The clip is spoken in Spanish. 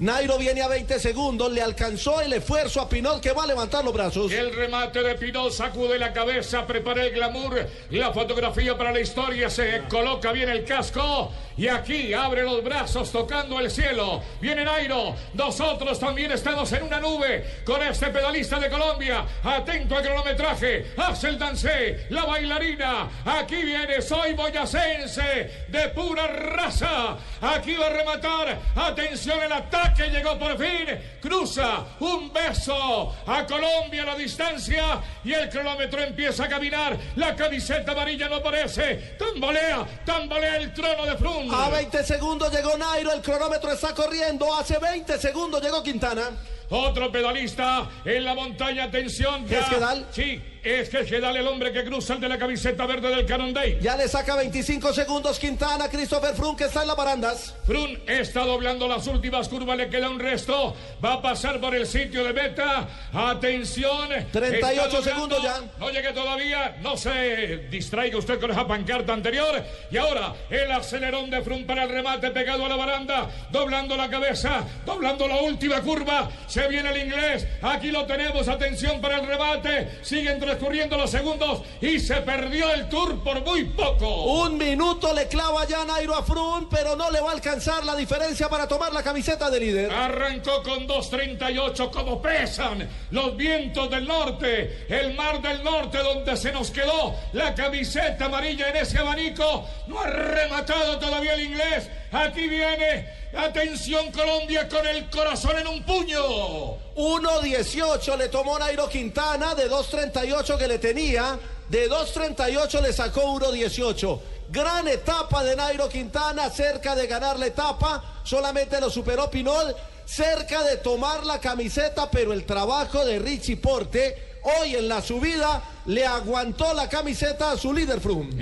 Nairo viene a 20 segundos, le alcanzó el esfuerzo a Pinol que va a levantar los brazos. El remate de Pinol sacude la cabeza, prepara el glamour, la fotografía para la historia, se coloca bien el casco y aquí abre los brazos tocando el cielo. Viene Nairo, nosotros también estamos en una nube con este pedalista de Colombia. Atento al cronometraje, hace el la bailarina. Aquí viene, soy boyacense de pura raza. Aquí va a rematar, atención, el ataque llegó por fin. Cruza un beso a Colombia a la distancia y el cronómetro empieza a caminar. La camiseta amarilla no aparece. Tambolea, tambolea el trono de Frun. A 20 segundos llegó Nairo, el cronómetro está corriendo. Hace 20 segundos llegó Quintana. Otro pedalista en la montaña, atención. ya. ¿Es Gedal? Sí, es que Gedal el hombre que cruza el de la camiseta verde del Canondey. Ya le saca 25 segundos Quintana, Christopher Froome que está en las barandas. Frun está doblando las últimas curvas, le queda un resto. Va a pasar por el sitio de meta. Atención. 38 está doblando. segundos ya. No llegue todavía. No se distraiga usted con esa pancarta anterior. Y ahora el acelerón de Frun para el remate pegado a la baranda. Doblando la cabeza. Doblando la última curva. Se viene el inglés. Aquí lo tenemos. Atención para el remate. Siguen transcurriendo los segundos. Y se perdió el tour por muy poco. Un minuto le clava ya Nairo a Froome, pero no le va a alcanzar la diferencia para tomar la camiseta de líder. Arrancó con 2.38, como pesan los vientos del norte, el mar del norte donde se nos quedó la camiseta amarilla en ese abanico. No ha rematado todavía el inglés. Aquí viene, atención Colombia con el corazón en un puño. 1.18 le tomó Nairo Quintana de 2.38 que le tenía. De 2.38 le sacó 1.18. Gran etapa de Nairo Quintana, cerca de ganar la etapa. Solamente lo superó Pinol, cerca de tomar la camiseta, pero el trabajo de Richie Porte hoy en la subida le aguantó la camiseta a su líder Froome.